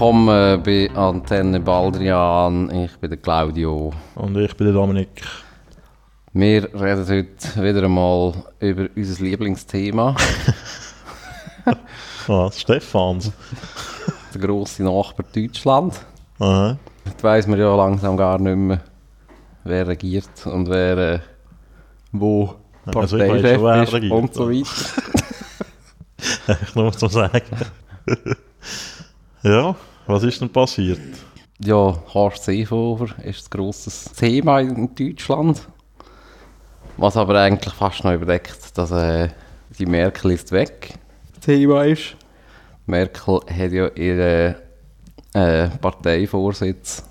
Willkommen bei Antenne Baldrian. Ich bin der Claudio. Und ich bin der Dominik. Wir reden heute wieder einmal über unser Lieblingsthema. Was? Stefans? der grosse Nachbar Deutschland. Aha. Jetzt weiss man ja langsam gar nicht mehr, wer regiert und wer äh, wo Also Parteichef ist regiert. und so weiter. ich muss so sagen. ja, was ist denn passiert? Ja, Horst Seehofer ist ein grosses Thema in Deutschland. Was aber eigentlich fast noch überdeckt, dass äh, die Merkel ist weg. Thema ist. Merkel hat ja ihren äh, Parteivorsitz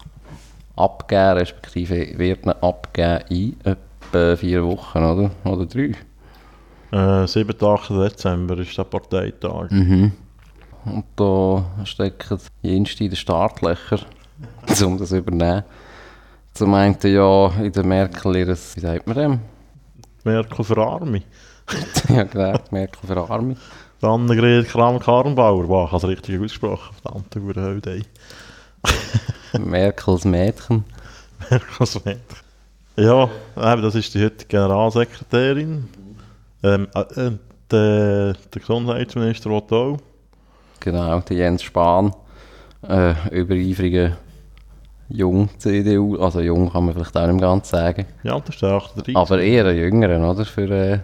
abgegeben, respektive wird ihn abgeben in etwa vier Wochen, oder? Oder drei. Äh, 7. 8. Dezember ist der Parteitag. Mhm. Und da stecken jenste in den Startlöcher, um das zu übernehmen. Zum einen ja in der Merkel ihres, wie sagt man dem? Merkel für Arme. ja genau, Merkel für Arme. Annegret Kram-Karrenbauer. Wow, ich habe es richtig ausgesprochen. Verdammte Hurenhöde. Merkels Mädchen. Merkels Mädchen. Ja, eben, das ist die heutige Generalsekretärin. Ähm, äh, äh, der, der Gesundheitsminister will auch. Genau, der Jens Spahn. Äh, übereifriger Jung CDU, also jung kann man vielleicht auch nicht ganz sagen. Ja, das ist der 38. Aber eher ein jüngeren, oder? Für, äh,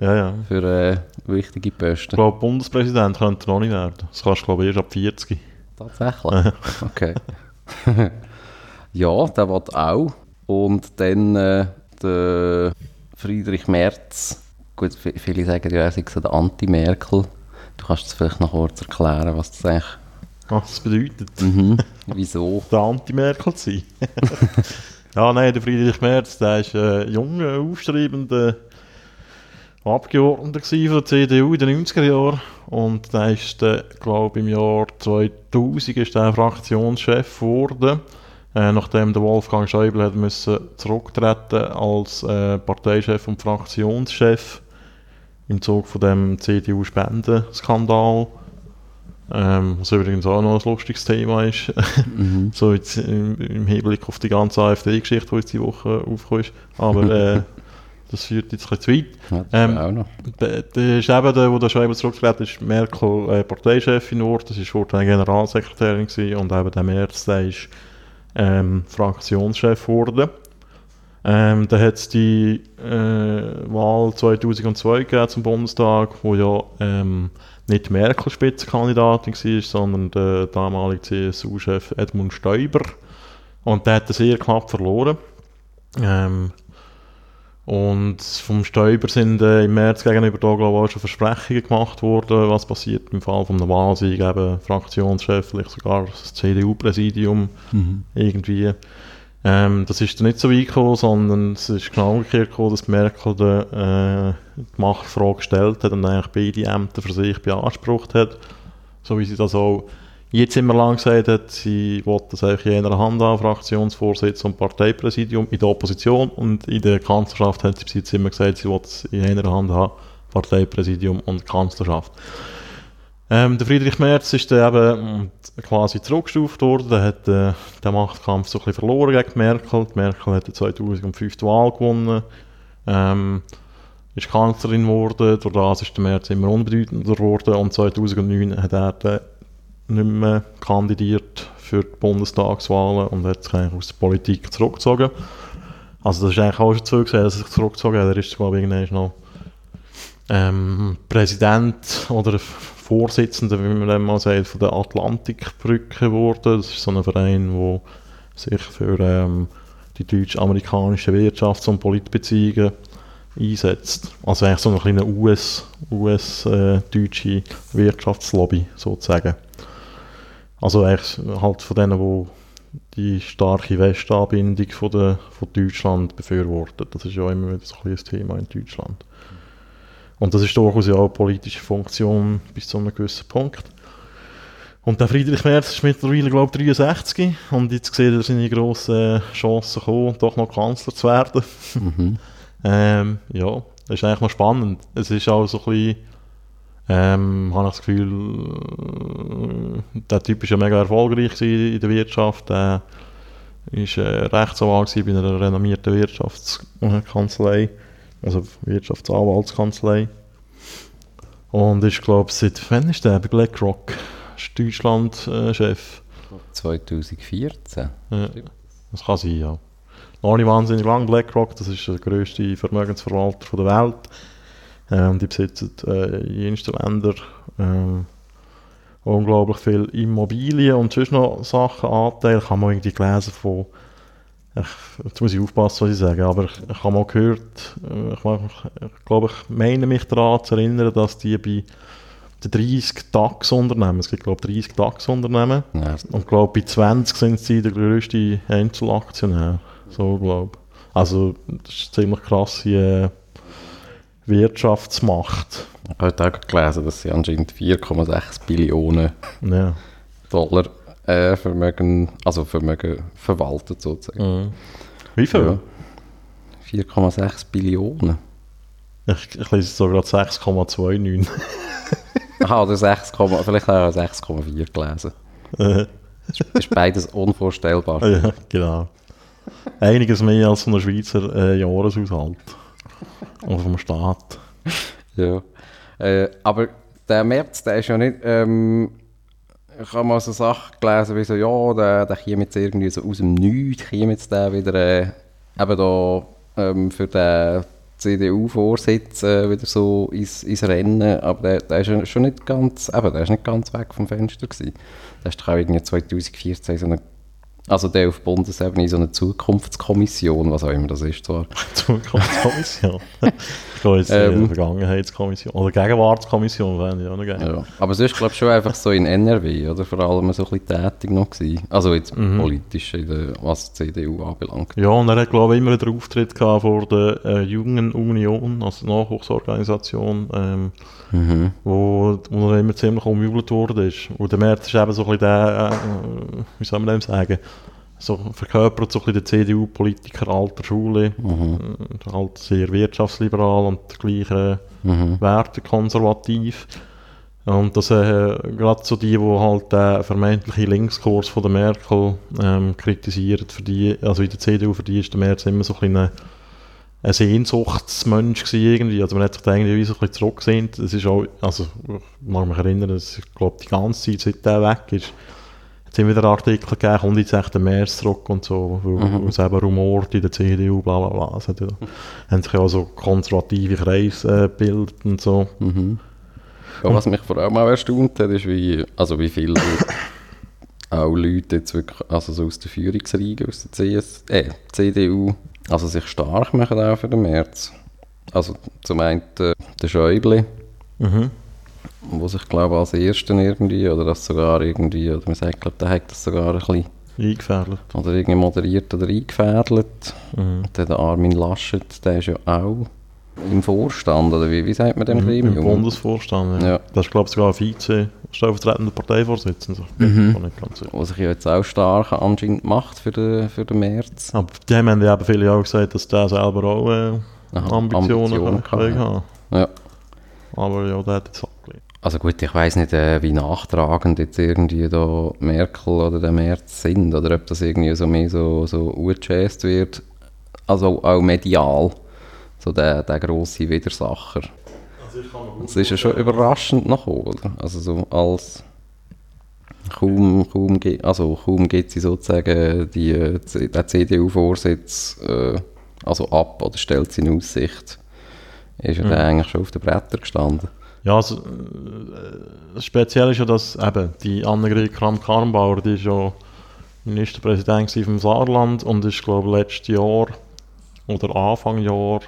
Ja, ja. für äh, wichtige Ich Posten. glaube, Bundespräsident könnte er noch nicht werden. Das kannst du, glaube ich, erst ab 40. Tatsächlich? Okay. ja, der will auch. Und dann äh, der Friedrich Merz. Gut, vi- viele sagen ja, er sei so der Anti-Merkel. Du kannst es vielleicht noch kurz erklären, was das eigentlich... Was das bedeutet, Mhm. Wieso? der Anti-Merkel zu sein. ja, nein, der Friedrich Merz, der ist ein junger, aufstrebender Abgeordneter von der CDU in den 90er Jahren. Und der ist, glaube ich, im Jahr 2000 ist der Fraktionschef geworden. Äh, nachdem der Wolfgang Schäuble hat müssen zurücktreten als äh, Parteichef und Fraktionschef im Zug von dem CDU-Spendenskandal. Ähm, was übrigens auch noch ein lustiges Thema ist. Mhm. So jetzt im, im Hinblick auf die ganze AfD-Geschichte, die jetzt die Woche aufgekommen ist. Aber äh, das führt jetzt ein bisschen zu weit. Ja, Ähm, auch noch. Der, der ist eben der, wo der Schreiber zurückgetreten ist, Merkel äh, Parteichefin geworden. Das war vorher Generalsekretärin gewesen, und eben der Merz, der ist ähm, Fraktionschef geworden. Ähm, dann hat es die äh, Wahl 2002 gegeben zum Bundestag, wo ja ähm, nicht Merkel Spitzenkandidatin war, sondern der damalige CSU-Chef Edmund Stoiber. Und der hat sehr knapp verloren. Ähm, und vom Stoiber sind äh, im März gegenüber da, glaube ich, auch schon Versprechungen gemacht worden, was passiert im Fall von einem Wahlsieg, eben Fraktionschef, vielleicht sogar das CDU-Präsidium irgendwie. Ähm, das ist dann nicht so weit gekommen, sondern es ist genau umgekehrt gekommen, dass Merkel die, äh, die Machtfrage gestellt hat und eigentlich beide Ämter für sich beansprucht hat. So wie sie das auch jetzt immer lang gesagt hat, sie wollte das eigentlich in einer Hand haben, Fraktionsvorsitz und Parteipräsidium in der Opposition und in der Kanzlerschaft hat sie bis jetzt immer gesagt, sie wollte es in einer Hand haben, Parteipräsidium und Kanzlerschaft. Ähm, der Friedrich Merz ist dann eben mm, quasi zurückgestuft worden, der hat äh, den Machtkampf so ein verloren gegen Merkel. Die Merkel hat die 2005 die Wahl gewonnen, ähm, ist Kanzlerin geworden, durch das ist der Merz immer unbedeutender geworden und 2009 hat er dann nicht mehr kandidiert für die Bundestagswahlen und hat sich eigentlich aus der Politik zurückgezogen. Also das ist eigentlich auch schon zu dass er sich zurückgezogen hat. Er ist, glaube ich, noch ähm, Präsident oder Vorsitzender, wie man dem mal sagt, von der Atlantikbrücke geworden. Das ist so ein Verein, der sich für ähm, die deutsch-amerikanischen Wirtschafts- und Politbeziehungen einsetzt. Also eigentlich so eine kleine US, US-deutsche Wirtschaftslobby sozusagen. Also eigentlich halt von denen, die die starke Westanbindung von, der, von Deutschland befürwortet. Das ist ja immer wieder so ein Thema in Deutschland. Und das ist durchaus ja auch eine politische Funktion bis zu einem gewissen Punkt. Und der Friedrich Merz ist mittlerweile, glaube ich, 63 und jetzt sieht er seine grossen Chancen kommen, doch noch Kanzler zu werden. Mhm. Ähm, ja, das ist eigentlich noch spannend. Es ist auch so ein bisschen, ähm, habe ich das Gefühl, äh, der Typ ist ja mega erfolgreich in der Wirtschaft. Der ist äh, Rechtsanwalt bei einer renommierten Wirtschaftskanzlei, also Wirtschaftsanwaltskanzlei. Und ist, glaube ich, seit wann ist der BlackRock? Ist Deutschland-Chef. 2014. Ja, das kann sein, ja. Noch nicht wahnsinnig lang. BlackRock, das ist der grösste Vermögensverwalter der Welt. Ähm, die besitzen äh, in jensten Ländern ähm, unglaublich viel Immobilien und sonst noch Sachen, Anteile. Ich habe mal irgendwie gelesen von, ich, jetzt muss ich aufpassen, was ich sage, aber ich, ich habe mal gehört, äh, ich, ich, ich glaube, ich meine mich daran zu erinnern, dass die bei den 30 DAX-Unternehmen, es gibt glaube ich 30 DAX-Unternehmen, Ja, und ich glaube bei 20 sind sie der grösste Einzelaktionär, so glaube Also das ist eine ziemlich krasse äh, Wirtschaftsmacht. ich habe heute auch gelesen, dass sie anscheinend 4,6 Billionen Ja. Dollar äh, Vermögen, also Vermögen verwaltet sozusagen. Mhm. Wie viel? Ja. 4,6 Billionen. Ich, ich lese so gerade 6,29. Aha, oder 6, vielleicht auch 6,4 gelesen. Äh, Das ist beides unvorstellbar. ja, genau. Einiges mehr als von der Schweizer äh, Jahreshaushalt. Oder vom Staat. Ja. Äh, aber der März, der ist ja nicht. Ähm, ich habe mal so Sachen gelesen, wie so, ja, der, der käme jetzt irgendwie so aus dem Nichts, käme jetzt der wieder äh, eben da ähm, für den CDU-Vorsitz äh, wieder so ins, ins Rennen. Aber der, der ist schon nicht ganz, eben, der ist nicht ganz weg vom Fenster gewesen. Der ist doch auch irgendwie 2014 so eine, also der auf Bundesebene so eine Zukunftskommission, was auch immer das ist zwar. Zukunftskommission. ich glaube jetzt Ähm. Vergangenheitskommission. Oder Gegenwartskommission wären die auch noch gerne. Ja. Aber sonst glaube ich schon einfach so in NRW, oder? Vor allem so ein bisschen tätig noch gewesen. Also jetzt Mhm. politisch, was die CDU anbelangt. Ja, und er hat, glaube ich, immer den Auftritt gehabt vor der äh, Jungen Union, also Nachwuchsorganisation, ähm, Mhm. wo, wo er immer ziemlich umjubelt worden ist. Und der März ist eben so ein bisschen der, äh, wie soll man dem sagen, so verkörpert so ein bisschen den CDU-Politiker alter Schule, Mhm. äh, halt sehr wirtschaftsliberal und gleiche Mhm. Werte konservativ. Und das äh, gerade so die, die halt den vermeintlichen Linkskurs von der Merkel ähm, kritisieren, für die, also in der CDU, für die ist der Merz immer so ein bisschen ein, Sehnsuchtsmensch gewesen irgendwie. Also man hat sich da irgendwie so ein bisschen zurückgesehnt. Es ist auch, also ich mag mich erinnern, dass ich glaube die ganze Zeit, seit der weg ist, es immer wieder Artikel gegeben, kommt jetzt echt der Merz zurück und so, wo, Mhm. es eben rumort in der CDU, bla bla bla. Es hat ja, haben sich ja auch so konservative Kreise äh, gebildet und so. Mhm. Ja, was mich vor allem auch erstaunt hat, ist, wie, also wie viele auch Leute jetzt wirklich, also so aus der Führungsriege, aus der CS, äh, CDU, also sich stark machen auch für den März. Also zum einen äh, der Schäuble, Mhm. Wo sich glaube ich als Ersten irgendwie, oder das sogar irgendwie, oder man sagt, glaube der hat das sogar ein bisschen, Eingefädelt. oder irgendwie moderiert oder eingefädelt. Mhm. Dann der Armin Laschet, der ist ja auch im Vorstand, oder wie, wie sagt man dem Im, Gremium? Im Bundesvorstand, ja. Ja. Das ist, glaube ich, sogar Vize, stellvertretender Parteivorsitzender. Mhm. Ich. Was sich ja jetzt auch stark anscheinend macht für den, für den März. Aber die haben ja eben viele auch gesagt, dass der selber auch äh, Aha, Ambitionen, Ambitionen kann, haben. Ja. Aber ja, der hat jetzt abgelehnt. Also gut, ich weiß nicht, äh, wie nachtragend jetzt irgendwie da Merkel oder der März sind oder ob das irgendwie so mehr so, so angechasst wird. Also auch medial. So der, der grosse Widersacher. Das ist ja schon überraschend nach oder? Also so als kaum, kaum, ge- also kaum geht sie sozusagen die, äh, den CDU-Vorsitz äh, also ab oder stellt sie in Aussicht, ist ja Mhm. eigentlich schon auf den Brettern gestanden. Ja, also, äh, speziell ist ja, dass eben die Annegret Kramp-Karrenbauer, die ist ja Ministerpräsident vom Saarland und ist, glaube ich, letztes Jahr oder Anfang Jahr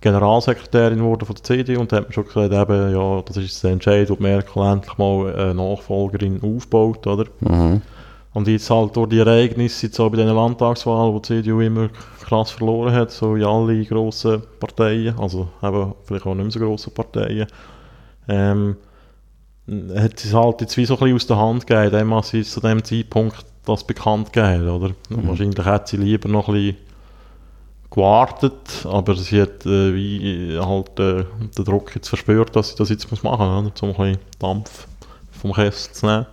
Generalsekretärin geworden von der CDU und da hat man schon gesagt, eben, ja, das ist der Entscheid, ob Merkel endlich mal eine Nachfolgerin aufbaut, oder? Mhm. Und jetzt halt durch die Ereignisse, jetzt auch bei diesen Landtagswahlen, wo die CDU immer krass verloren hat, so in alle grossen Parteien, also eben vielleicht auch nicht mehr so grossen Parteien, ähm, hat es halt jetzt wie so ein bisschen aus der Hand gegeben, dem, was sie zu dem Zeitpunkt das bekannt gegeben hat, oder? Mhm. Wahrscheinlich hätte sie lieber noch ein bisschen gewartet, aber sie hat äh, wie halt äh, den Druck jetzt verspürt, dass sie das jetzt muss machen muss, um ein bisschen Dampf vom Kessel zu nehmen.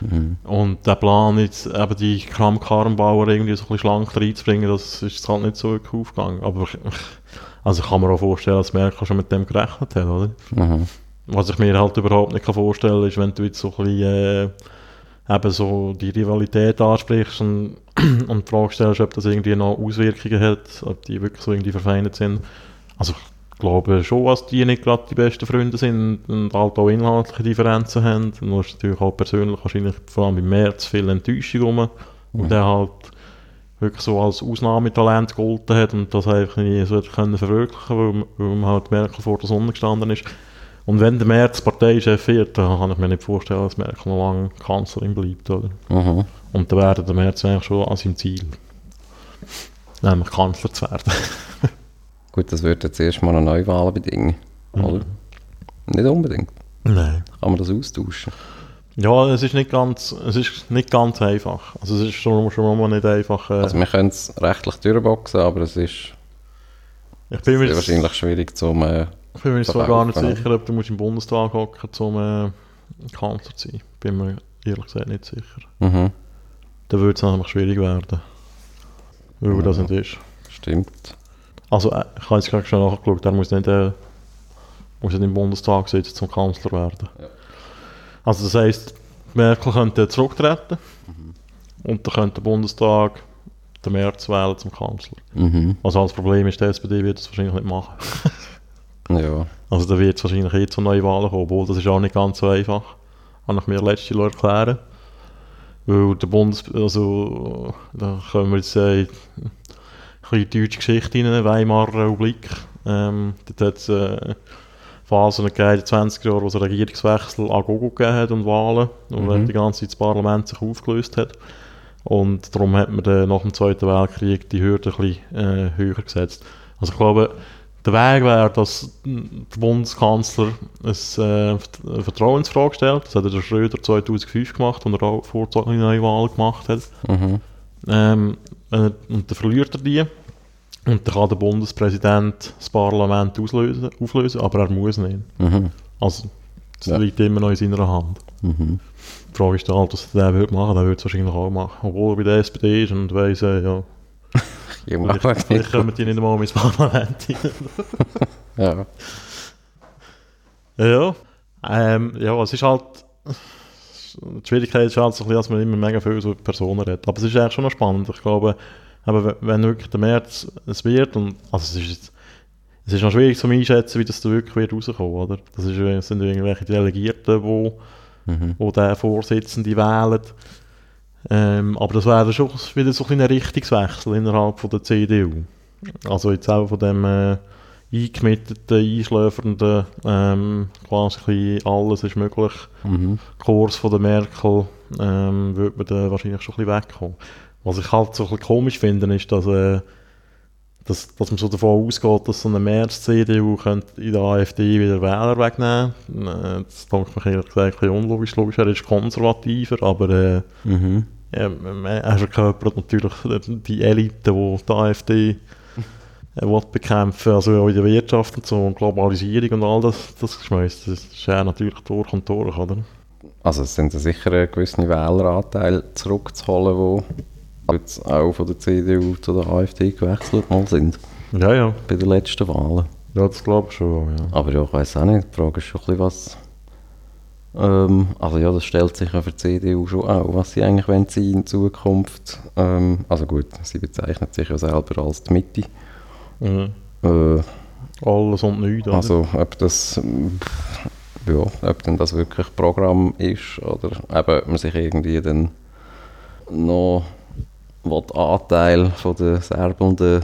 Mhm. Und der Plan jetzt eben die Kram-Karrenbauer irgendwie so ein bisschen schlank reinzubringen, das ist halt nicht so wirklich aufgegangen. Aber ich, also ich kann mir auch vorstellen, dass Merkel schon mit dem gerechnet hat, oder? Mhm. Was ich mir halt überhaupt nicht vorstellen kann, ist, wenn du jetzt so ein bisschen, äh, eben so die Rivalität ansprichst und, und die Frage stellst, ob das irgendwie noch Auswirkungen hat, ob die wirklich so irgendwie verfeindet sind. Also ich glaube schon, dass die nicht gerade die besten Freunde sind und halt auch inhaltliche Differenzen haben. Und du hast natürlich auch persönlich wahrscheinlich vor allem im März viel Enttäuschung rum, Mhm. und der halt wirklich so als Ausnahmetalent gegolten hat und das einfach nie so können verwirklichen, weil, weil man halt Merkel vor der Sonne gestanden ist. Und wenn der März Parteichef wird, dann kann ich mir nicht vorstellen, dass Merkel noch lange Kanzlerin bleibt. Oder? Mhm. Und dann wäre der März eigentlich schon an seinem Ziel. Nämlich Kanzler zu werden. Gut, das würde jetzt erstmal eine Neuwahl bedingen, Mhm. oder? Nicht unbedingt. Nein. Kann man das austauschen? Ja, es ist nicht ganz, es ist nicht ganz einfach. Also es ist schon, schon mal nicht einfach. Äh, Also wir können es rechtlich durchboxen, aber es ist ich bin mir, wahrscheinlich schwierig zum... Äh, ich bin mir so gar nicht oder? sicher, ob du musst im Bundestag hocken um äh, Kanzler zu sein. Bin mir ehrlich gesagt nicht sicher. mhm. Dann würde es nämlich schwierig werden. Weil das Ja. nicht ist. Stimmt. Also äh, ich habe jetzt gerade schon nachgeschaut, er muss nicht, äh, muss nicht im Bundestag sitzen zum Kanzler werden. Ja. Also das heisst, Merkel könnte zurücktreten und dann könnte der Bundestag den März wählen zum Kanzler. Mhm. Also das Problem ist, die SPD wird das wahrscheinlich nicht machen. Also da wird es wahrscheinlich eh zu neuen Wahlen kommen, obwohl das ist auch nicht ganz so einfach. Kann ich mir letzte Jahr erklären. Weil der Bundes... Also da können wir jetzt äh, ein bisschen deutsche Geschichte rein, Weimarer Republik. Ähm, dort hat es äh, Phasen gegeben in den 20er Jahren, wo es einen Regierungswechsel an Gogo gegeben hat und Wahlen. Und Mhm. die ganze Zeit das Parlament sich aufgelöst hat. Und darum hat man dann nach dem Zweiten Weltkrieg die Hürde ein bisschen äh, höher gesetzt. Also ich glaube, der Weg wäre, dass der Bundeskanzler äh, eine Vertrauensfrage stellt. Das hat der Schröder 2005 gemacht, als er auch vorzogene Neuwahlen gemacht hat. Mhm. Ähm, äh, und dann verliert er die. Und dann kann der Bundespräsident das Parlament auslösen, auflösen, aber er muss nicht. Mhm. Also, das Ja. liegt immer noch in seiner Hand. Mhm. Die Frage ist halt, was der würde machen. Der würde es wahrscheinlich auch machen. Obwohl er bei der SPD ist und weiss, äh, ja, Ja, vielleicht, vielleicht kommen die nicht einmal ins Parlament ja. Ja, ähm, ja, es ist halt. Die Schwierigkeit ist halt so ein bisschen, dass man immer mega viele so Personen hat. Aber es ist eigentlich schon noch spannend. Ich glaube, aber wenn- wirklich der März es wird, und, also es ist, jetzt- es ist noch schwierig zu einschätzen, wie das da wirklich wird rauskommen, oder? Das ist, sind irgendwelche Delegierten, die Mhm. wo der Vorsitzende wählen. Ähm, aber das wäre schon wieder so ein Richtungswechsel innerhalb von der CDU. Also jetzt auch von dem äh, eingemitteten, einschläfernden, ähm, quasi alles ist möglich, Mhm. Kurs von der Merkel, ähm, würde man dann wahrscheinlich schon ein bisschen wegkommen. Was ich halt so ein bisschen komisch finde, ist, dass, äh, dass, dass man so davon ausgeht, dass so eine März-CDU könnte in der AfD wieder Wähler wegnehmen äh, Das denke ich mir ehrlich gesagt ein bisschen unlogisch. Logisch, er ist konservativer, aber äh, Mhm. Ja, er verkörpert natürlich die Elite, die die AfD äh, bekämpfen also auch in der Wirtschaft und so, und Globalisierung und all das, das Geschmäus, das ist ja natürlich durch und durch, oder? Also es sind sicher einen gewissen Wähleranteil zurückzuholen, die jetzt auch von der CDU zu der AfD gewechselt mal sind Ja, ja, bei den letzten Wahlen. ja das glaube ich schon, ja. Aber ja, ich weiß auch nicht, die Frage ist schon ein bisschen was... Ähm, also ja, das stellt sich ja für die CDU schon auch, was sie eigentlich wollen sie in Zukunft. Ähm, also gut, sie bezeichnet sich ja selber als die Mitte. Mhm. Äh, Alles und nichts, oder? Also, ob das, ja, ob denn das wirklich Programm ist oder eben, ob man sich irgendwie dann noch will Anteil von der serbelnden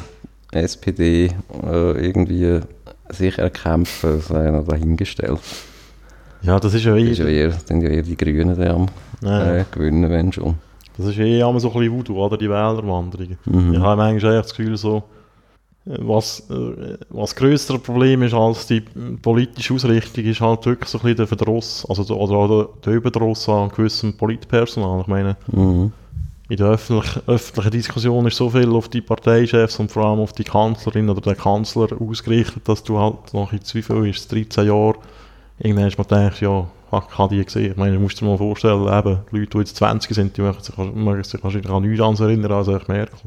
SPD äh, irgendwie sich erkämpfen, sei noch dahingestellt. Ja, das ist ja Das ist ja eh, eher, sind ja eher die Grünen die am ja, äh, gewinnen, wenn schon. das ist eh immer so ein bisschen Voodoo, oder, die Wählerwanderungen. Mhm. Ich habe manchmal echt das Gefühl, so, was, äh, was größere Problem ist als die politische Ausrichtung, ist halt wirklich so ein bisschen der Verdruss, also der, oder auch der, der Überdruss an gewissem Politpersonal. Ich meine, Mhm. in der öffentlich, öffentlichen Diskussion ist so viel auf die Parteichefs und vor allem auf die Kanzlerin oder den Kanzler ausgerichtet, dass du halt noch in Zweifel ist, 13 Jahre, irgendwann hast du denkst, ja, ich habe die gesehen. Ich meine, du musst dir mal vorstellen, eben, Leute, die jetzt 20 sind, die möchten sich, möchten sich wahrscheinlich an nichts anderes erinnern als ich Merkel.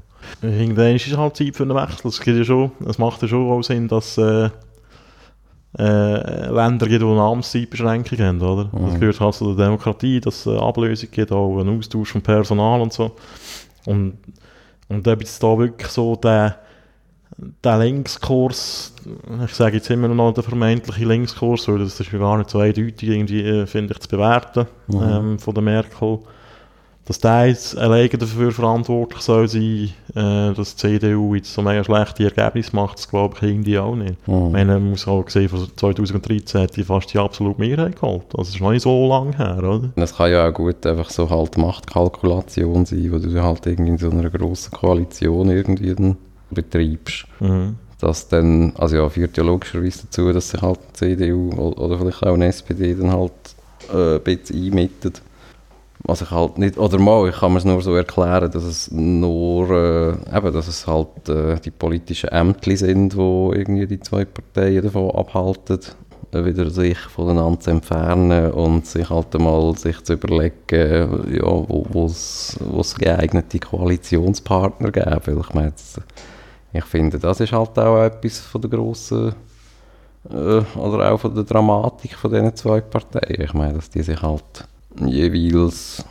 Irgendwann ist es halt Zeit für einen Wechsel. Es, gibt ja schon, es macht ja schon auch Sinn, dass äh, äh, Länder gibt, die eine Amtszeitbeschränkung haben, oder? Mhm. Das gehört halt zu der Demokratie, dass es eine Ablösung gibt, auch einen Austausch von Personal und so. Und, und ob jetzt da wirklich so der, der Linkskurs, ich sage jetzt immer noch der vermeintliche Linkskurs, weil das ist ja gar nicht so eindeutig irgendwie, äh, finde ich, zu bewerten mhm. ähm, von der Merkel dass der jetzt alleine dafür verantwortlich soll sein, äh, dass die CDU jetzt so mega schlechte Ergebnisse macht, das glaube ich irgendwie auch nicht. Mhm. Ich meine, man muss auch sehen, von 2013 hat die fast die absolute Mehrheit geholt. Also das ist noch nicht so lange her, oder? Das kann ja auch gut einfach so halt Machtkalkulation sein, wo du halt irgendwie in so einer grossen Koalition irgendwie dann betreibst. Mhm. Das dann, also ja, führt ja logischerweise dazu, dass sich halt die CDU oder vielleicht auch eine SPD dann halt äh, ein bisschen einmittet. Was ich halt nicht, oder mal, ich kann mir es nur so erklären, dass es nur, äh, eben, dass es halt äh, die politischen Ämter sind, wo irgendwie die zwei Parteien davon abhalten, äh, wieder sich voneinander zu entfernen und sich halt einmal sich zu überlegen, ja, wo es geeignete Koalitionspartner gäbe. Weil ich meine, ich finde, das ist halt auch etwas von der grossen äh, oder auch von der Dramatik von diesen zwei Parteien. Ich meine, dass die sich halt jeweils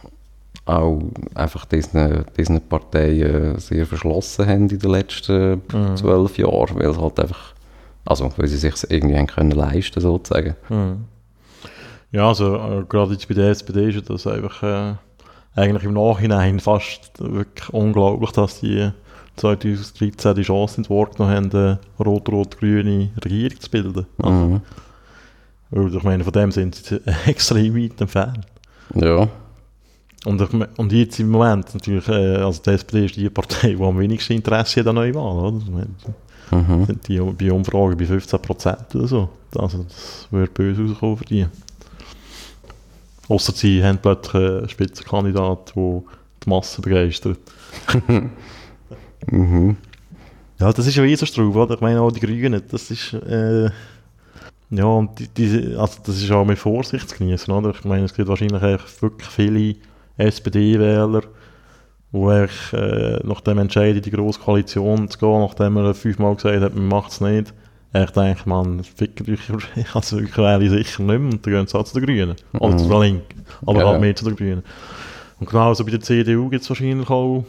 auch einfach diesen, diesen Parteien sehr verschlossen haben in den letzten mhm. zwölf Jahren, weil es halt einfach, also weil sie sich irgendwie haben können leisten sozusagen. Mhm. Ja, also äh, gerade jetzt bei der SPD ist das einfach äh, eigentlich im Nachhinein fast wirklich unglaublich, dass die 2013 die Chance wahrgenommen haben, eine rot-rot-grüne Regierung zu bilden. Mhm. Weil ich meine, von dem sind sie extrem weit entfernt. Ja. Und, und jetzt im Moment natürlich, also die SPD ist die Partei, die am wenigsten Interesse hat an Neuwahlen, oder? Mhm. Sind die bei Umfragen bei 15 Prozent oder so. Also das würde böse rauskommen für die. Außer sie haben plötzlich einen Spitzenkandidat, der die Masse begeistert. mhm. Ja, das ist ja wie so Straub, oder? Ich meine auch die Grünen, das ist... Äh, ja, und die, die, also das ist auch mit Vorsicht zu genießen, oder? Ich meine, es gibt wahrscheinlich wirklich viele SPD-Wähler, wo ich äh, nach dem Entscheid in die grosse Koalition zu gehen, nachdem er fünfmal gesagt hat, man macht es nicht, ich denke, man, fickt euch, also ich wähle sicher nicht mehr, und dann gehen sie auch zu den Grünen. Mhm. Oder zu der Linken. Aber ja. halt mehr zu den Grünen. Und genauso bei der CDU gibt es wahrscheinlich auch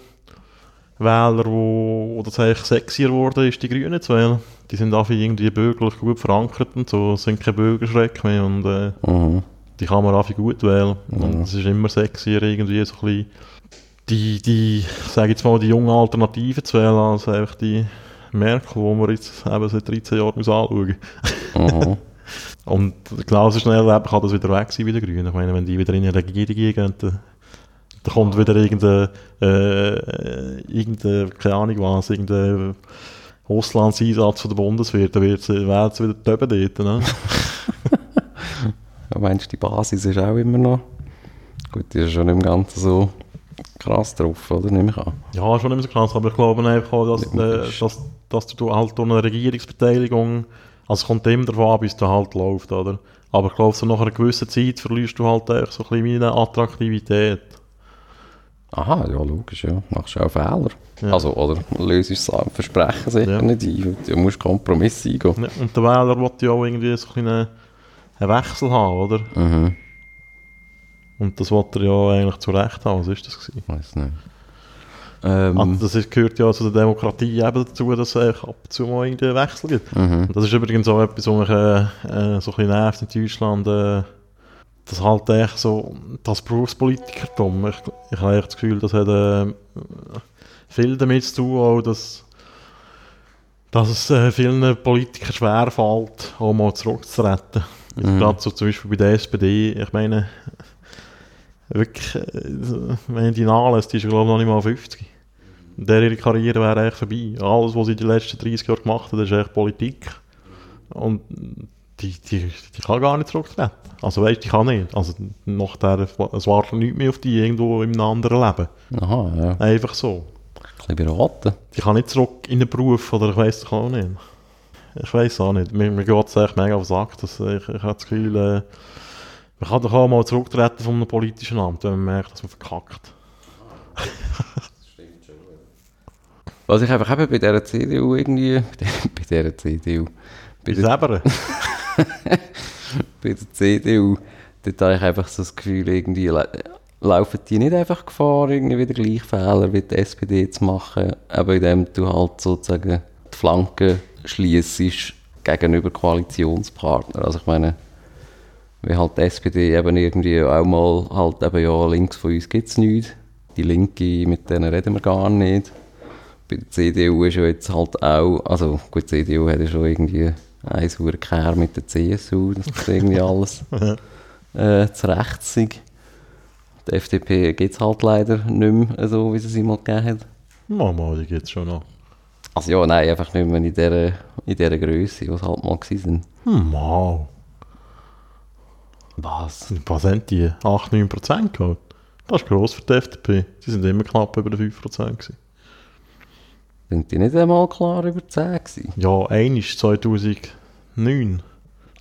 Wähler, wo, wo das eigentlich sexier geworden ist, die Grünen zu wählen. Die sind einfach irgendwie bürgerlich gut verankert und so, sind kein Bürgerschreck mehr und äh, mhm. die kann man einfach gut wählen. Mhm. Und es ist immer sexier irgendwie so ein bisschen die, die, sage jetzt mal, die jungen Alternativen zu wählen, als einfach die Merkel, die man jetzt eben seit 13 Jahren muss anschauen muss. Mhm. und genauso schnell kann das wieder weg sein bei den Grünen. Ich meine, wenn die wieder in eine Regierung gehen, dann da kommt wieder irgendein, äh, irgendein keine Ahnung was, irgendein Auslandseinsatz von der Bundeswehr, da wird sie wieder töben dort, ne? ja, meinst du, die Basis ist auch immer noch, gut, die ist schon im Ganzen so krass drauf, oder? Nehme ich an. Ja, schon nicht so krass, aber ich glaube einfach auch, dass, äh, dass, dass du halt durch eine Regierungsbeteiligung, also es kommt immer darauf an, bis es halt läuft, oder? Aber ich glaube, so nach einer gewissen Zeit verlierst du halt so ein bisschen meine Attraktivität. Aha, ja, logisch, ja. Machst du auch Fehler. Ja. Also, oder löst das Versprechen sicher ja. nicht ein. Du musst Kompromisse eingehen. Ja, und der Wähler will ja auch irgendwie so ein einen Wechsel haben, oder? Mhm. Und das wollte er ja eigentlich zu Recht haben. Was ist das gewesen? Weiß nicht. Ähm, also das ist, gehört ja zu der Demokratie eben dazu, dass es ab und zu mal einen Wechsel gibt. Mhm. Und das ist übrigens auch etwas, was mich äh, äh, so ein bisschen nervt in Deutschland. Äh, das halt echt so, das Berufspolitikertum, ich, ich habe echt das Gefühl, das hat äh, viel damit zu tun, auch, dass, dass es äh, vielen Politikern schwerfällt, auch mal zurückzutreten. Mhm. Gerade so zum Beispiel bei der SPD, ich meine, wirklich, äh, wenn die nachlässt, die ist glaube ich noch nicht mal 50. Der ihre Karriere wäre eigentlich vorbei. Alles, was sie die letzten 30 Jahre gemacht hat, ist echt Politik. Und die, die, die kann gar nicht zurücktreten. Also weißt die kann nicht. Also der, es wartet nichts mehr auf die irgendwo in einem anderen Leben. Aha, ja. Einfach so. Ein bisschen beraten. Die kann nicht zurück in den Beruf oder ich weiß es auch nicht. Ich weiß auch nicht. Mir, mir geht es echt mega auf den Sack. Dass ich, ich habe das Gefühl, äh, man kann doch auch mal zurücktreten von einem politischen Amt, wenn man merkt, dass man verkackt. Was ich einfach eben bei dieser CDU irgendwie, bei dieser CDU, bei der. bei der CDU, dort habe ich einfach so das Gefühl, irgendwie la- laufen die nicht einfach Gefahr, irgendwie wieder gleich Fehler wie die SPD zu machen, aber indem du halt sozusagen die Flanken schliessest gegenüber Koalitionspartnern. Also ich meine, wie halt die SPD eben irgendwie auch mal halt eben ja, links von uns gibt es nichts. Die Linke, mit denen reden wir gar nicht. Bei der CDU ist ja jetzt halt auch, also gut, die CDU hat ja schon irgendwie ein sauren Kehr mit der CSU, dass das irgendwie alles äh, zurecht. Die FDP gibt es halt leider nicht mehr so, wie sie sie mal gegeben hat. Mama, die gibt es schon noch. Also ja, nein, einfach nicht mehr in dieser, in dieser Größe, sie halt mal sind. Hm, Mal. Was? Was sind die? 8-9% gehabt? Das ist gross für die FDP. Die sind immer knapp über den 5% gewesen. Sind die nicht einmal klar über 10 gewesen? Ja, ein ist 2009.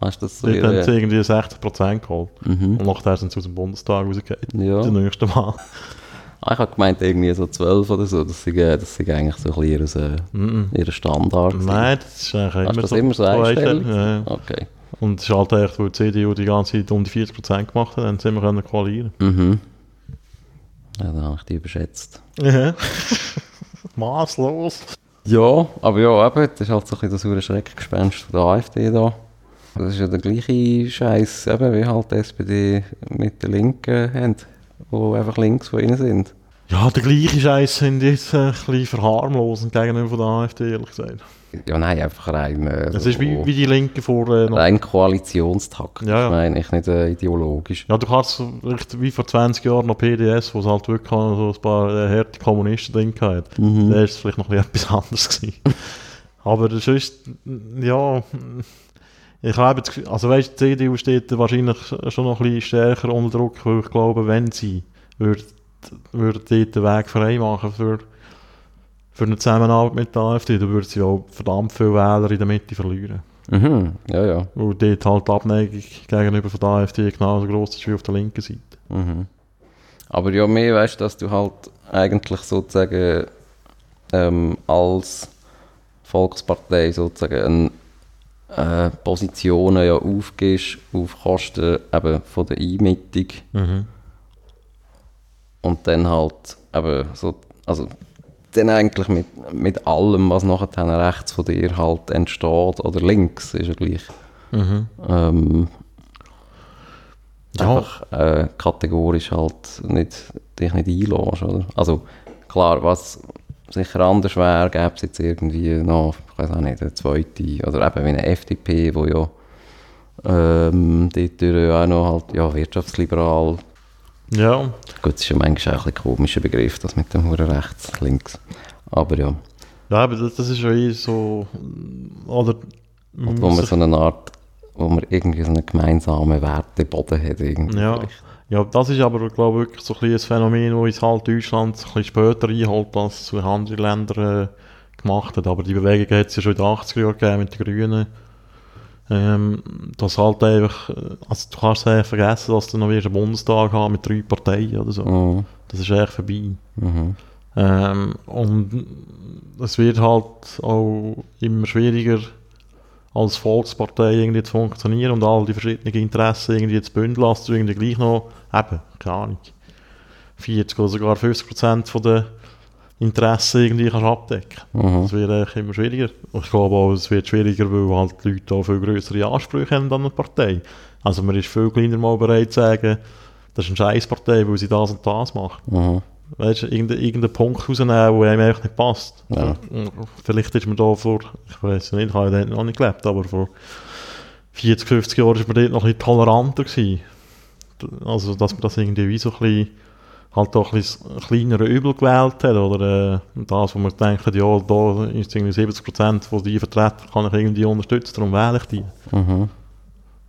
Hast du das so Dort haben sie ihre... irgendwie 60% geholt. Mhm. Und nachher sind sie aus dem Bundestag rausgegangen. Ja. Das nächste Mal. Ah, ich habe gemeint, irgendwie so 12 oder so. Das sind, äh, das sind eigentlich so ein bisschen Mhm. ihr, äh, ihr Standard. Nein, das ist eigentlich Hast du immer das so. immer so einstellig? Ja, ja. Okay. Und es ist halt echt, weil die CDU die ganze Zeit um die 40% gemacht hat, dann sind wir können koalieren. Mhm. Ja, dann habe ich die überschätzt. Ja. Maßlos. Ja, aber ja, eben, das ist halt so ein bisschen das saure Schreckgespenst der AfD da. Das ist ja der gleiche Scheiß, eben wie halt die SPD mit den Linken haben, die einfach links von ihnen sind. Ja, der gleiche Scheiß sind jetzt ein bisschen verharmlosend gegenüber der AfD, ehrlich gesagt. Ja, nein, einfach rein. Äh, so- ist wie, wie die Linken vor äh, rein Koalitionstaktik, Ja, ja. meine ich, nicht äh, ideologisch. Ja, du kannst wie vor 20 Jahren noch PDS, wo es halt wirklich so ein paar äh, harte Kommunisten drin hatte. Mhm. Da ist es vielleicht noch etwas anderes gewesen. Aber das ist, ja, ich das Gefühl, also weißt, die CDU steht wahrscheinlich schon noch ein bisschen stärker unter Druck, weil ich glaube, wenn sie würde, würde dort den Weg frei machen für, für eine Zusammenarbeit mit der AfD, dann würde sie auch verdammt viele Wähler in der Mitte verlieren. Mhm, ja, ja. Weil dort halt die Abneigung gegenüber von der AfD genauso groß ist wie auf der linken Seite. Mhm. Aber ja, mehr weißt du, dass du halt eigentlich sozusagen ähm, als Volkspartei sozusagen äh, Positionen ja aufgibst auf Kosten eben von der Einmittung und dann halt eben so, also dann eigentlich mit, mit allem, was nachher rechts von dir halt entsteht oder links, ist ja gleich. Ähm, Ja. einfach äh, kategorisch halt nicht, dich nicht einlässt, oder? Also klar, was sicher anders wäre, gäbe es jetzt irgendwie noch, ich weiß auch nicht, eine zweite, oder eben wie eine FDP, wo ja ähm, dort ja auch noch halt, ja, wirtschaftsliberal, Ja, gut, das ist ja manchmal auch ein komischer Begriff, das mit dem Huren rechts, links, aber ja, ja aber das, das ist ja eh so. Oder. und wo man so eine Art, wo man irgendwie so einen gemeinsamen Werteboden hat irgendwie. Ja. vielleicht. Ja, das ist aber, glaube ich, wirklich so ein, ein Phänomen, das uns halt Deutschland ein bisschen später einholt, als es zu anderen Ländern äh, gemacht hat. Aber die Bewegung hat es ja schon in den 80er Jahren gegeben mit den Grünen. Ähm, das halt einfach, äh, also du kannst ja vergessen, dass du noch einen Bundestag haben mit drei Parteien oder so. Mhm. Das ist echt vorbei. Mhm. Ähm, und es wird halt auch immer schwieriger, als Volkspartei irgendwie zu funktionieren und all die verschiedenen Interessen irgendwie zu bündeln, dass du irgendwie gleich noch, eben, keine Ahnung, 40 oder sogar 50 Prozent von den Interessen irgendwie kannst abdecken. Mhm. Das wird eigentlich immer schwieriger. Und ich glaube auch, es wird schwieriger, weil halt die Leute auch viel größere Ansprüche haben an eine Partei. Also man ist viel kleiner mal bereit zu sagen, das ist eine Scheißpartei, weil sie das und das macht. Mhm. Weißt du, irgendeinen Punkt rausnehmen, der einem einfach nicht passt. Ja. Vielleicht ist man da vor, ich weiß nicht, ich habe ja noch nicht gelebt, aber vor 40, 50 Jahren ist man dort noch ein bisschen toleranter gewesen. Also, dass man das irgendwie wie so ein bisschen, halt auch ein bisschen kleinere Übel gewählt hat, oder äh, das, wo man denkt, ja, da ist irgendwie 70% von die Vertreter kann ich irgendwie unterstützen, darum wähle ich die. Mhm.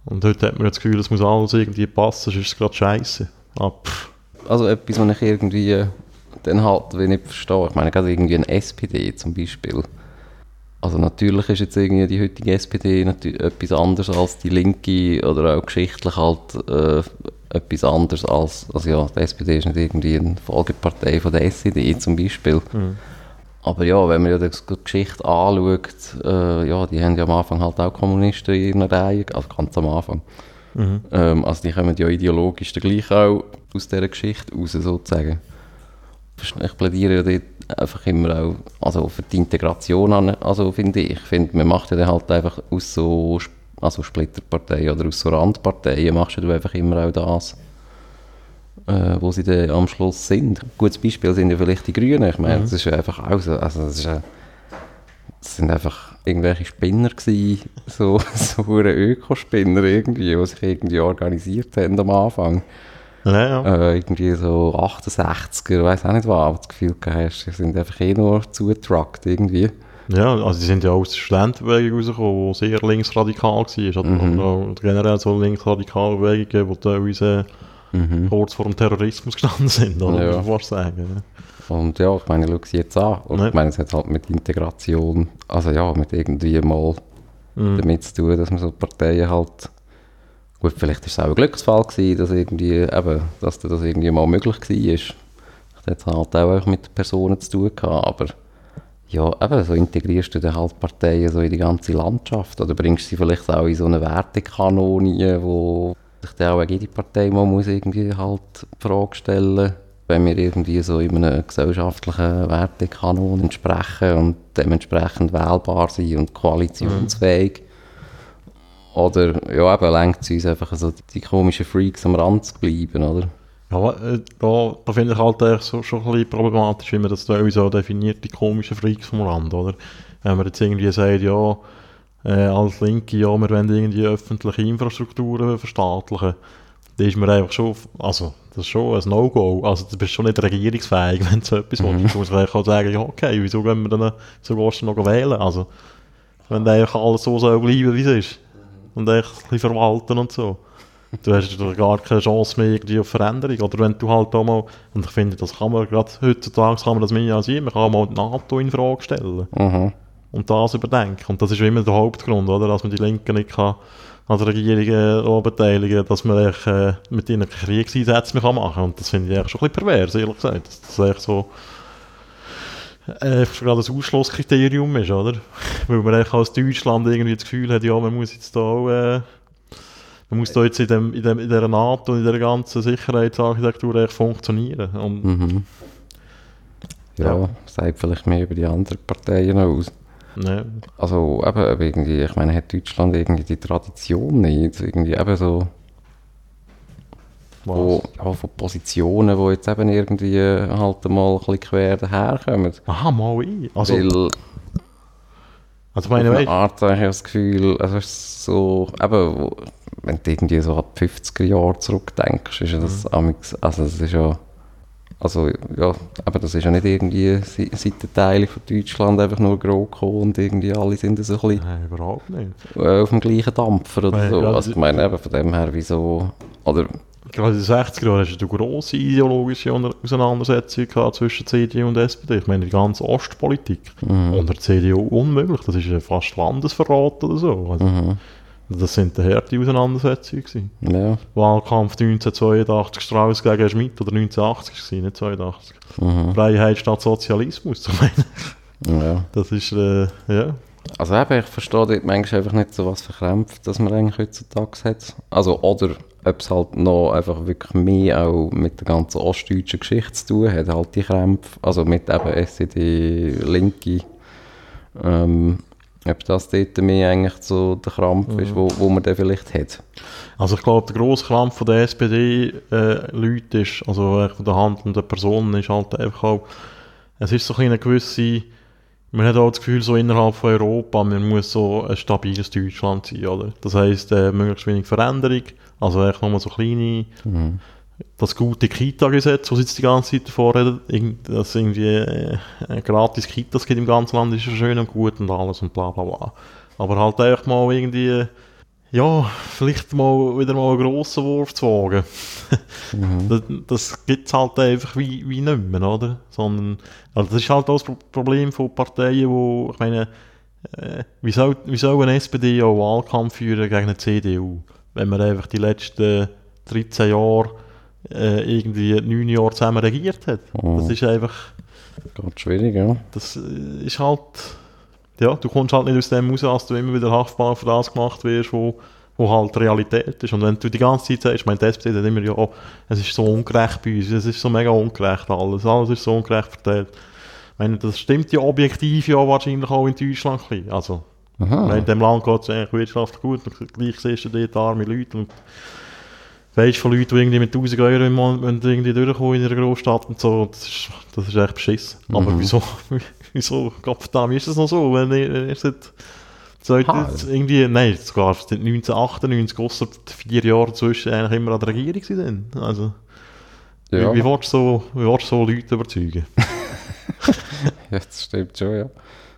Und heute hat man das Gefühl, es muss alles irgendwie passen, sonst ist es gerade scheiße. Ah, also etwas, was ich irgendwie äh, dann halt wenn ich verstehe. Ich meine, gerade irgendwie ein SPD zum Beispiel. Also natürlich ist jetzt irgendwie die heutige SPD etwas anderes als die Linke oder auch geschichtlich halt äh, etwas anderes als, also ja, die SPD ist nicht irgendwie eine Folgepartei von der SED zum Beispiel. Mhm. Aber ja, wenn man ja die Geschichte anschaut, äh, ja, die haben ja am Anfang halt auch Kommunisten in ihrer Reihe, also ganz am Anfang. Mhm. Ähm, also die kommen ja ideologisch gleich auch aus dieser Geschichte raus, sozusagen. Ich plädiere ja dort einfach immer auch also für die Integration an, also finde ich. Ich finde, man macht ja dann halt einfach aus so also Splitterparteien oder aus so Randparteien machst du einfach immer auch das, äh, wo sie dann am Schluss sind. Ein gutes Beispiel sind ja vielleicht die Grünen. Ich meine, mhm. das ist ja einfach auch so, also das, ist, das sind einfach irgendwelche Spinner gewesen, so, so Ökospinner irgendwie, die sich irgendwie organisiert haben am Anfang. Ja, ja. Äh, irgendwie so 68er, weiß auch nicht was, aber das Gefühl hast, sie sind einfach eh nur zugetruckt irgendwie. Ja, also sie sind ja aus der Studentenbewegung rausgekommen, die sehr linksradikal war. Mhm. Oder generell so linksradikale Bewegungen, die teilweise mhm. kurz vor dem Terrorismus gestanden sind, oder? Ja. Muss man sagen. Und ja, ich meine, schau sie jetzt an. Und ja. ich meine, es hat halt mit Integration, also ja, mit irgendwie mal mhm. damit zu tun, dass man so Parteien halt Gut, vielleicht war es auch ein Glücksfall, gewesen, dass, irgendwie, eben, dass das irgendwie mal möglich war. Das hat halt auch mit Personen zu tun gehabt, aber ja, eben, so integrierst du dann halt Parteien so in die ganze Landschaft oder bringst sie vielleicht auch in so eine Wertekanone, wo sich dann auch jede Partei mal muss irgendwie halt die Frage stellen wenn wir irgendwie so in einem gesellschaftlichen Wertekanon entsprechen und dementsprechend wählbar sind und koalitionsfähig, oder, ja, eben, lenkt es uns einfach so, die komischen Freaks am Rand zu bleiben, oder? Ja, äh, da, da finde ich halt so, schon ein bisschen problematisch, wie man das da so definiert, die komischen Freaks vom Rand, oder? Wenn man jetzt irgendwie sagt, ja, äh, als Linke, ja, wir wollen irgendwie öffentliche Infrastrukturen verstaatlichen, dann ist man einfach schon, also, das ist schon ein No-Go. Also, du bist schon nicht regierungsfähig, wenn du so etwas mhm. willst. Du musst eigentlich auch sagen, ja, okay, wieso gehen wir dann, so gehst du noch wählen? Also, wenn eigentlich alles so soll bleiben, wie es ist und echt ein bisschen verwalten und so. Du hast gar keine Chance mehr irgendwie auf Veränderung. Oder wenn du halt auch mal, und ich finde, das kann man gerade heutzutage kann man das mehr als immer, man kann mal die NATO in Frage stellen. Mhm. Und das überdenken. Und das ist immer der Hauptgrund, oder? Dass man die Linken nicht kann an der Regierung äh, beteiligen dass man echt, äh, mit ihnen Kriegseinsätze machen kann. Und das finde ich eigentlich schon ein bisschen pervers, ehrlich gesagt. Dass das echt so äh, gerade das Ausschlusskriterium ist, oder? Weil man eigentlich als Deutschland irgendwie das Gefühl hat, ja, man muss jetzt da auch, äh, man muss da jetzt in, dem, in, dem, in dieser NATO und in dieser ganzen Sicherheitsarchitektur echt funktionieren. Und, mhm. ja, ja, sagt vielleicht mehr über die anderen Parteien aus. Nee. Also eben, irgendwie, ich meine, hat Deutschland irgendwie die Tradition nicht, irgendwie eben so wo, ja, von Positionen, die jetzt eben irgendwie halt mal ein bisschen quer daherkommen. Aha, mal ein. Also, Weil, also meine auf eine Art habe ich das Gefühl, also so, eben, wenn du irgendwie so an die 50er Jahre zurückdenkst, ist das mhm. also das ist ja, also ja, aber das ist ja nicht irgendwie Seitenteile von Deutschland einfach nur grob gekommen und irgendwie alle sind so ein bisschen Nein, überhaupt nicht. auf dem gleichen Dampfer oder Nein, so. Also ich meine, eben von dem her, wieso, oder gerade in den 60er Jahren hast du eine grosse ideologische Auseinandersetzung zwischen CDU und SPD. Ich meine, die ganze Ostpolitik. Mhm. Unter CDU unmöglich. Das ist fast Landesverrat oder so. Also, mhm. Das sind harte Auseinandersetzungen. Ja. Wahlkampf 1982 Strauss gegen Schmidt oder 1980 gewesen, nicht 82. Mhm. Freiheit statt Sozialismus. Ich meine, ja. Das ist, äh, ja. Also eben, ich verstehe dort manchmal einfach nicht so was verkrämpft, dass man eigentlich heutzutage hat. Also, oder ob es halt noch einfach wirklich mehr auch mit der ganzen ostdeutschen Geschichte zu tun hat, halt die Krämpfe, also mit eben SED, Linke, ähm, ob das dort mehr eigentlich so der Krampf mhm. ist, wo, wo man den vielleicht hat. Also ich glaube, der grosse Krampf von der SPD-Leute äh, ist, also von der handelnden Personen ist halt einfach auch, es ist so eine gewisse man hat auch das Gefühl, so innerhalb von Europa, man muss so ein stabiles Deutschland sein, oder? Das heisst, äh, möglichst wenig Veränderung, also eigentlich nochmal so kleine, mhm. das gute Kita-Gesetz, was jetzt die ganze Zeit davor reden, dass irgendwie äh, gratis Kitas gibt im ganzen Land, ist ja schön und gut und alles und bla bla bla. Aber halt einfach mal irgendwie, ja, vielleicht mal wieder mal einen grossen Wurf zu wagen. Mhm. das das gibt es halt einfach wie, wie nicht mehr, oder? Sondern, also das ist halt auch das Pro- Problem von Parteien, wo, ich meine, äh, wie, soll, wie soll eine SPD auch Wahlkampf führen gegen eine CDU, wenn man einfach die letzten 13 Jahre äh, irgendwie 9 Jahre zusammen regiert hat? Mhm. Das ist einfach, Ganz schwierig, ja. das ist halt, ja, du kommst halt nicht aus dem raus, als du immer wieder haftbar für das gemacht wirst, wo, wo halt Realität ist. Und wenn du die ganze Zeit sagst, ich meine, die sagt immer, ja, oh, es ist so ungerecht bei uns, es ist so mega ungerecht alles, alles ist so ungerecht verteilt. Ich meine, das stimmt ja objektiv ja wahrscheinlich auch in Deutschland ein bisschen. Also, Aha. in dem Land geht es eigentlich wirtschaftlich gut und gleich siehst du dort arme Leute und weißt von Leuten, die irgendwie mit 1000 Euro im Monat irgendwie durchkommen in einer Großstadt und so, das ist, das ist echt beschissen. Aber Mhm. wieso, wieso, Gottverdammt, ist das noch so, wenn ihr, ihr seit seit irgendwie, nein, sogar seit 1998, ausser vier Jahre zwischen eigentlich immer an der Regierung sind. Also, Ja, wie, wie willst du so, wie willst du so Leute überzeugen? ja, das stimmt schon, ja.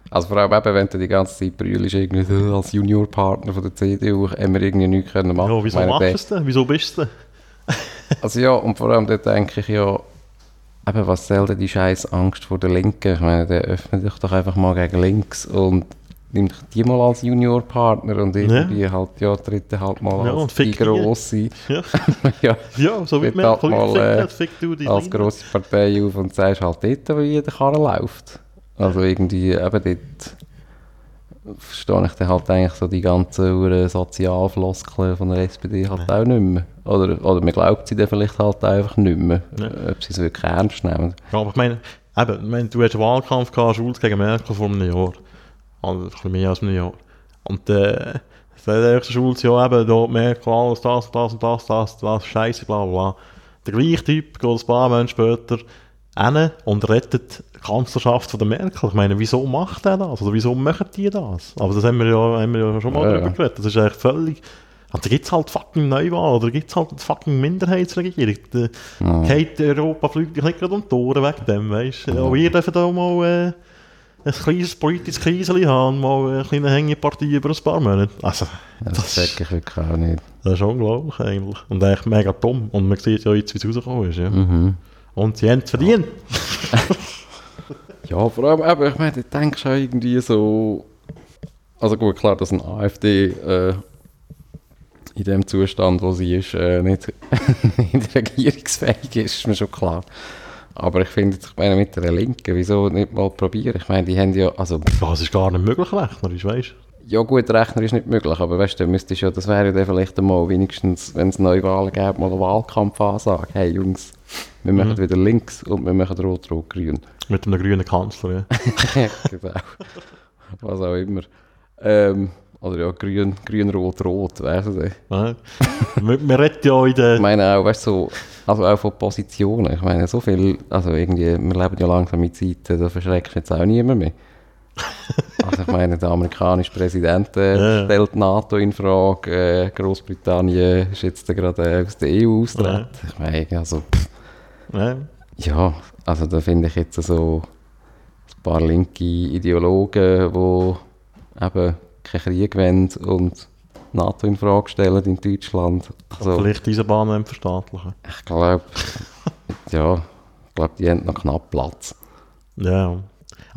Also vor allem eben, wenn du die ganze Zeit brüllst, irgendwie als Juniorpartner von der CDU, haben wir irgendwie nichts können machen. Ja, wieso machst du es denn? Wieso bist du denn? Also ja, und vor allem dort denke ich ja, eben, was soll denn die scheiß Angst vor der Linken? Ich meine, der öffnet sich doch einfach mal gegen links und nimmt die mal als Juniorpartner und irgendwie halt, ja, dritte halt mal Ja, als die die. Ja, grosse, ja, ja so wie Merkel halt mal, äh, als grosse Partei auf und sagst halt dort, wie der Karren läuft. Also irgendwie eben dort verstehe ich dann halt eigentlich so die ganzen Sozialfloskeln von der SPD halt auch nicht mehr. Oder, oder man glaubt sie dann vielleicht halt einfach nicht mehr, Ja. ob sie es wirklich ernst nehmen. Ja, aber ich meine, eben, ich meine, du hast einen Wahlkampf gehabt, Schulz gegen Merkel vor einem Jahr. Also ein bisschen mehr als einem Jahr. Und äh, sagt der erste Schulz, ja eben, da Merkel, alles das und das und das, das, das, scheiße, bla bla bla. Der gleiche Typ geht ein paar Monate später hin und rettet die Kanzlerschaft von der Merkel. Ich meine, wieso macht er das? Oder wieso machen die das? Aber das haben wir ja, haben wir ja schon mal Ja, drüber ja. geredet. Das ist eigentlich völlig... Da gibt es halt fucking Neuwahl, oder gibt es halt fucking Minderheitsregierung. Der, Ja. Geht Europa fliegt dich nicht gerade um die Ohren wegen dem, weißt du? Auch wir dürfen da mal äh, ein kleines politisches Kriseli haben, mal eine kleine Hängepartie über ein paar Monate. Also, Das, das, check ich wirklich auch nicht. das ist unglaublich eigentlich. Und eigentlich mega dumm. Und man sieht ja jetzt, wie es rausgekommen ist. Ja. Mhm. Und sie haben es verdient. Ja, vor allem, eben, ich meine, du denkst auch irgendwie so. Also gut, klar, dass eine AfD äh, in dem Zustand, wo sie ist, äh, nicht, nicht regierungsfähig ist, ist mir schon klar. Aber ich finde, ich meine, mit der Linken, wieso nicht mal probieren? Ich meine, die haben ja, also, Das ist gar nicht möglich, rechnerisch, weißt ja gut, Rechner ist nicht möglich, aber weißt du, müsstest ja, das wäre ja dann vielleicht einmal wenigstens, wenn es Neuwahlen gäbe, mal eine Wahlkampfansage. Hey Jungs, wir machen Mhm. wieder links und wir machen rot-rot-grün. du? Mit einem grünen Kanzler, ja. genau. Was auch immer. Ähm, oder ja, grün, grün, rot, rot, weißt du. ja. man, redet ja in Ich der... meine auch, weißt du, so, also auch von Positionen. Ich meine, so viel, also irgendwie, wir leben ja langsam in Zeiten, da verschreckst du jetzt auch niemand mehr. Also ich meine, der amerikanische Präsident äh, Ja, ja. stellt die NATO in Frage, äh, Großbritannien ist jetzt gerade äh, aus der EU austreten. Ich meine, also, pff, Ja. Ja, also da finde ich jetzt so ein paar linke Ideologen, die eben keinen Krieg wollen und NATO in Frage stellen in Deutschland. Also, Vielleicht diese Bahn verstaatlichen. ich glaube, ja, ich glaube, die haben noch knapp Platz. Ja.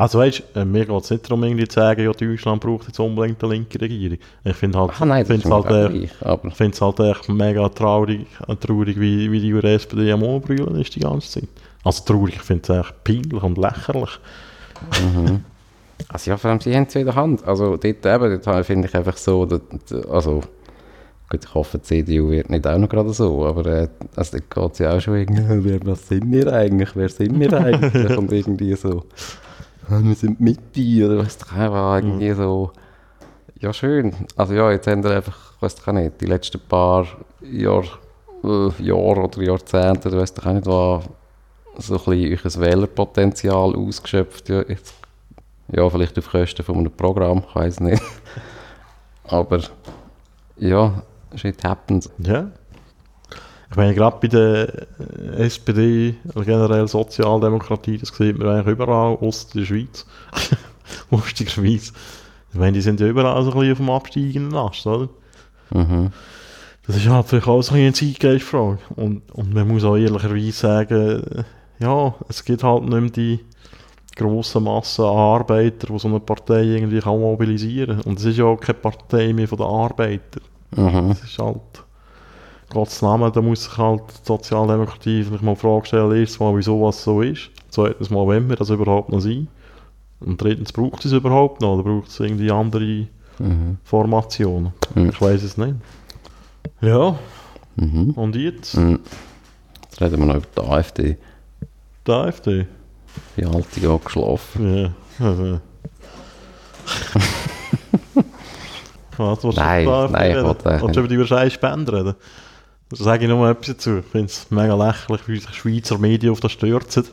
Also weißt du, äh, mir geht es nicht darum, irgendwie zu sagen, ja, Deutschland braucht jetzt unbedingt eine linke Regierung. Ich finde halt, Ah nein, find's halt, äh, gleich, aber Ich finde es halt echt mega traurig, äh, traurig wie, wie die SPD am Umbrüllen ist die ganze Zeit. Also traurig, ich finde es echt peinlich und lächerlich. also ja, vor allem, sie haben es in der Hand. Also dort eben, dort finde ich einfach so, dass, also gut, ich hoffe, die CDU wird nicht auch noch gerade so, aber äh, also dort geht es ja auch schon irgendwie, wer, was sind wir eigentlich, wer sind wir eigentlich? und irgendwie so, «Ah, wir sind Mitte oder was doch auch irgendwie so, ja schön. Also ja, jetzt haben wir einfach, ich weiß doch auch nicht, die letzten paar Jahr, äh, Jahre oder Jahrzehnte, du weißt doch auch nicht, was so ein bisschen euer Wählerpotenzial ausgeschöpft. Ja, jetzt, ja, vielleicht auf Kosten von einem Programm, ich weiß nicht. Aber ja, shit happens. Ja. Ich meine, gerade bei der äh, SPD, oder generell Sozialdemokratie, das sieht man eigentlich überall, außer der Schweiz. Lustigerweise. Ich meine, die sind ja überall so ein bisschen auf dem absteigenden Ast, oder? Mhm. Das ist halt vielleicht auch so eine Zeitgeistfrage. Und, und man muss auch ehrlicherweise sagen, äh, ja, es gibt halt nicht mehr die grossen Massen an Arbeitern, die so eine Partei irgendwie kann mobilisieren kann. Und es ist ja auch keine Partei mehr von den Arbeitern. Mhm. Es ist halt, Gottes Namen, da muss sich halt die Sozialdemokratie vielleicht mal die Frage stellen, erstens mal, wieso was so ist. Zweitens mal, wenn wir das überhaupt noch sein. Und drittens, braucht es überhaupt noch oder braucht es irgendwie andere Mhm. Formationen? Mhm. Ich weiß es nicht. Ja, Mhm. und jetzt? Mhm. Jetzt reden wir noch über die AfD. Die AfD. Die alte auch geschlafen. Ja, also. Was, du Nein, nein, ich wollte eigentlich Willst du über die wahrscheinlich Spenden reden? Da sage ich noch mal etwas dazu. Ich finde es mega lächerlich, wie sich Schweizer Medien auf das stürzen.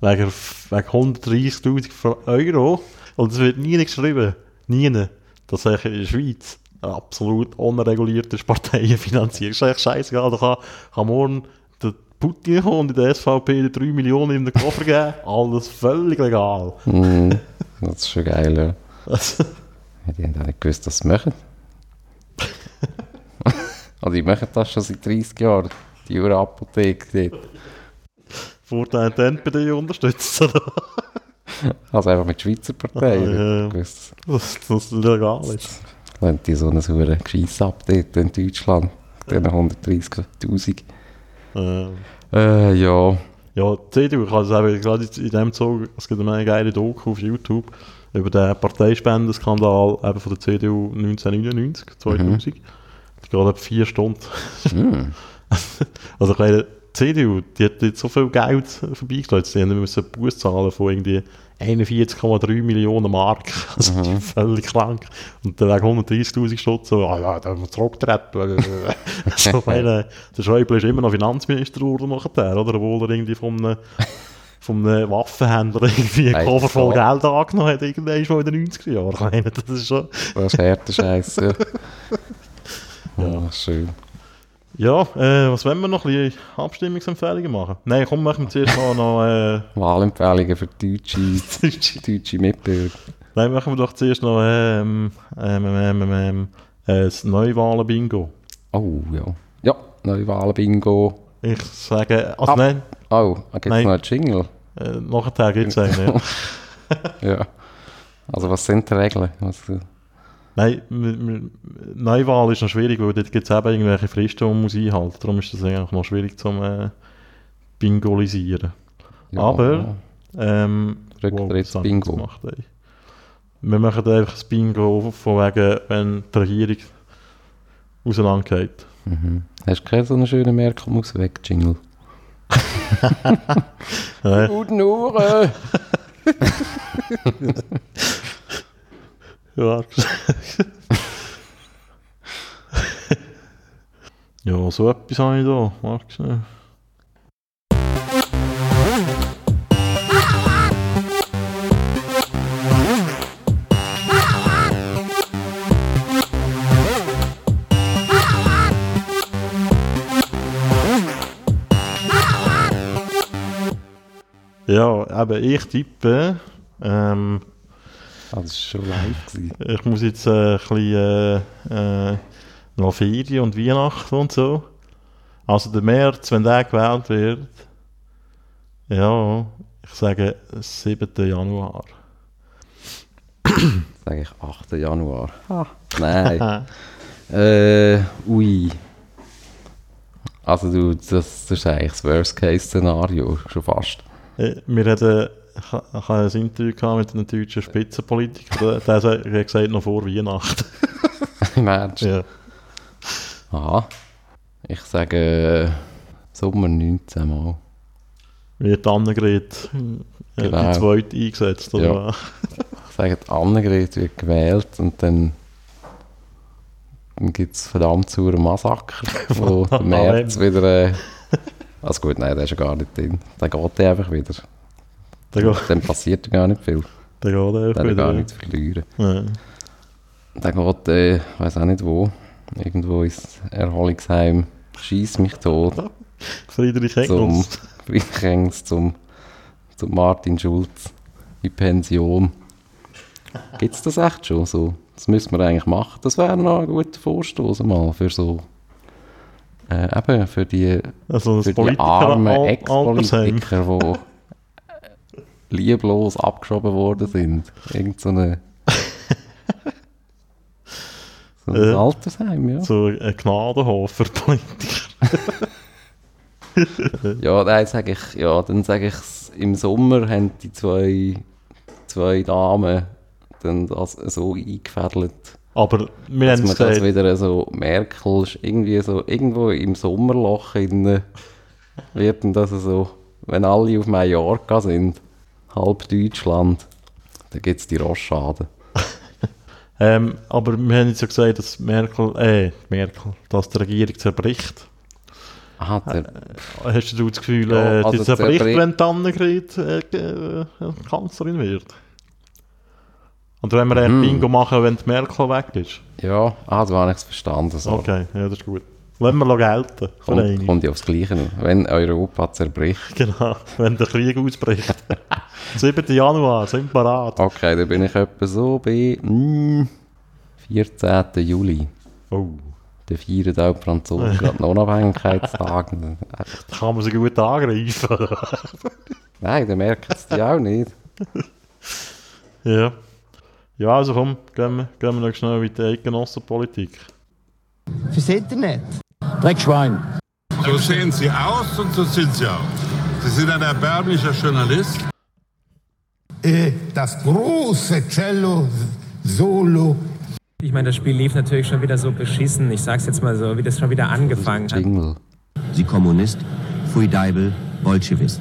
Wegen, wegen 130'000 Euro. Und es wird nie geschrieben. Nie. Dass ich in der Schweiz eine absolut unregulierte Parteien finanziert. ist eigentlich scheißegal. Da kann, kann morgen der Putin kommen und in der SVP die 3 Millionen in den Koffer geben. Alles völlig legal. Mhm. Das ist schon geil, ja. Also, Ja, Die haben auch nicht gewusst, dass sie machen. also die machen das schon seit 30 Jahren. Die Jura-Apotheke dort. Vorteil dann bei dir unterstützt. oder? Also einfach mit Schweizer Parteien. Ah, ja. Dass das legal ist. Wenn die so eine saure Gescheiss ab dort in Deutschland. Diesen 130'000. Äh, Äh, ja. ja, die CDU, ich habe es eben gerade in dem Zug, es gibt eine geile Doku auf YouTube über den Parteispendenskandal eben von der CDU 1999, 2000. Die etwa vier Stunden. Hm. Also ich meine, die CDU, die hat jetzt so viel Geld vorbeigestellt, die haben müssen Buß zahlen von irgendwie 41,3 Millionen Mark. Also sind völlig krank. Und dann wegen 130'000 Stutz, so, ah ja, da haben wir zurücktreten. also meine, der Schäuble ist immer noch Finanzminister geworden nachher, oder? Obwohl er irgendwie von einem, einem Waffenhändler irgendwie einen Koffer voll. Geld angenommen hat, irgendwann schon in den 90er Jahren. Das ist schon... Das ist härter Scheiß. Ja. ja, schön. Ja, äh, was wollen wir noch? Ein bisschen Abstimmungsempfehlungen machen? Nein, komm, machen wir zuerst mal noch... Äh, Wahlempfehlungen für deutsche, deutsche Mitbürger. Nein, machen wir doch zuerst noch ähm, ähm, ähm, ähm, ähm, äh, das Neuwahlen-Bingo. Oh, ja. Ja, Neuwahlen-Bingo. Ich sage, also Ab- nein, Oh, gibt es noch einen Jingle. äh, nachher gibt es einen. Ja. Ja. Also was sind die Regeln? Was, äh, nein, Neuwahl ist noch schwierig, weil dort gibt es eben irgendwelche Fristen, die man muss einhalten muss. Darum ist das eigentlich noch schwierig zum äh, Bingolisieren. ja, Aber- Ähm, Rücktrittsbingo. wow, gemacht, ey. Wir machen einfach das Bingo von wegen, wenn die Regierung auseinandergeht. Mhm. Hast du keinen so einen schönen Merkel-Maus-Weg-Jingle? Nein. Guten Uhren! Ja. ja, so etwas habe ich da. Warte schnell. Ja, eben ich tippe. Ähm, Ah, das war schon live. Gewesen. ich muss jetzt äh, ein bisschen äh, äh, noch Ferien und Weihnachten und so. Also der März, wenn der gewählt wird, ja, ich sage 7. Januar. Sage ich 8. Januar. Ah, nein. äh, ui. Also du, das, das ist eigentlich das Worst-Case-Szenario, schon fast. Äh, Wir hatten, ich ha- ich habe ein Interview gehabt mit einem deutschen Spitzenpolitiker, der, der hat gesagt, noch vor Weihnachten. Im Ernst? ja. Aha. Ich sage äh, Sommer 19 Mal. Wird Annegret äh, Genau. die zweite eingesetzt, oder? Ja. Ich sage, Annegret wird gewählt und dann, dann gibt es verdammt sauren Massaker, wo der März wieder... Äh, also gut, nein, der ist ja gar nicht drin. Dann geht der einfach wieder. Dann passiert gar nicht viel. der geht Der hat wieder. gar nichts verlieren. Ja. Dann geht, äh, ich weiß auch nicht wo, irgendwo ins Erholungsheim, schieß mich tot, Friedrich zum Engels. Friedrich Engels, zum, zum Martin Schulz in Pension. Gibt es das echt schon so? Das müssen wir eigentlich machen. Das wäre noch ein guter Vorstoß mal für so, äh, eben für die, Also für die armen. Ex-Politiker, die lieblos abgeschoben worden sind. Irgend so eine... so ein Äh, Altersheim, ja. So ein Gnadenhof für Politiker. Ja, nein, sag ich, ja, dann sage ich im Sommer haben die zwei, zwei Damen dann das so eingefädelt, Aber wir dass haben man das wieder so Merkel ist irgendwie so irgendwo im Sommerloch in wird dann das so, wenn alle auf Mallorca sind, halb Deutschland, dann gibt es die Rosschaden. ähm, aber wir haben jetzt ja gesagt, dass Merkel, äh, Merkel, dass die Regierung zerbricht. Aha, der, Hast du das Gefühl, Ja, äh, also die zerbricht, zerbricht- wenn die Annegret äh, äh, Kanzlerin wird? Und wenn wir ein Mhm. Bingo machen, wenn die Merkel weg ist? ja, ah, so habe ich es verstanden. So. Okay, ja, das ist gut. Lassen wir noch gelten. Kommt, kommt ja aufs Gleiche. Wenn Europa zerbricht. Genau, wenn der Krieg ausbricht. 7. Januar, sind wir parat. Okay, dann bin ich etwa so bei mm, 14. Juli. Oh, Der feiern auch die Franzosen gerade den Unabhängigkeitstag. da kann man sie gut angreifen. Nein, dann merken es die auch nicht. ja. Ja, also komm, gehen wir, gehen wir noch schnell in die Eidgenossenpolitik. Fürs Internet. Dreckschwein. So sehen Sie aus und so sind Sie auch. Sie sind ein erbärmlicher Journalist. Äh, das große Cello Solo Ich meine, das Spiel lief natürlich schon wieder so beschissen. Ich sag's jetzt mal so, wie das schon wieder angefangen hat. Jingle. Sie Kommunist, Pfui Deibel, Bolschewist.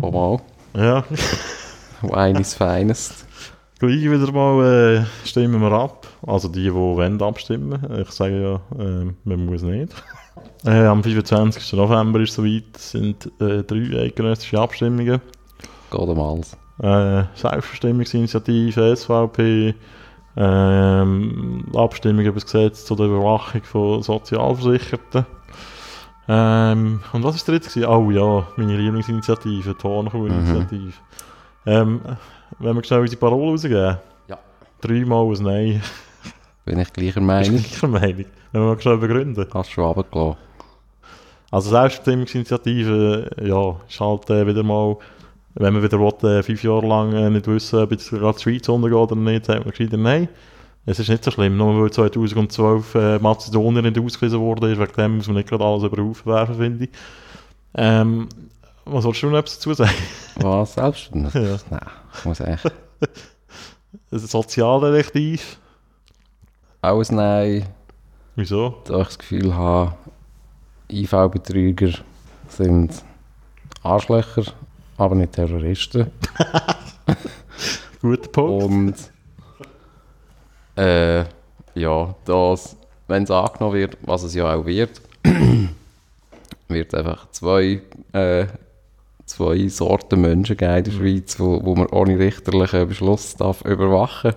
Oh mal. Ja, Eines Finest. gleich wieder mal äh, stimmen wir ab. Also die, die wollen abstimmen. Ich sage ja, äh, man muss nicht. Äh, am 25. November ist soweit, sind äh, drei eidgenössische Abstimmungen. Geht alles. Äh, Selbstbestimmungsinitiative, SVP, ähm, Abstimmung über das Gesetz zur Überwachung von Sozialversicherten. Ähm, und was war der dritte? gewesen? Oh ja, meine Lieblingsinitiative, die Hornkuh-Initiative. Ähm, wenn wir schnell unsere Parole rausgeben? Ja. Dreimal ein Nein. Bin ich gleicher Meinung. gleicher Meinung. Wenn wir schnell begründen. Hast du schon runtergelassen. Also Selbstbestimmungsinitiative, ja, ist halt äh, wieder mal, wenn man wieder will, äh, fünf Jahre lang äh, nicht wissen, ob jetzt gerade die Schweiz untergeht oder nicht, sagt man gescheiter nein. Es ist nicht so schlimm, nur weil 2012 äh, Mazedonien nicht ausgewiesen wurde, ist, wegen dem muss man nicht gerade alles über den Haufen werfen, finde ich. Ähm, was wolltest du noch etwas dazu sagen? Was? Selbst? Ja. Nein, ich muss echt. Ein Sozialdetektiv? Alles Nein, Wieso? da ich das Gefühl habe, IV-Betrüger sind Arschlöcher, aber nicht Terroristen. Guter Punkt. Und äh, ja, das, wenn es angenommen wird, was es ja auch wird, wird einfach zwei, äh, zwei Sorten Menschen geben in der Schweiz, wo, wo man ohne richterlichen Beschluss darf überwachen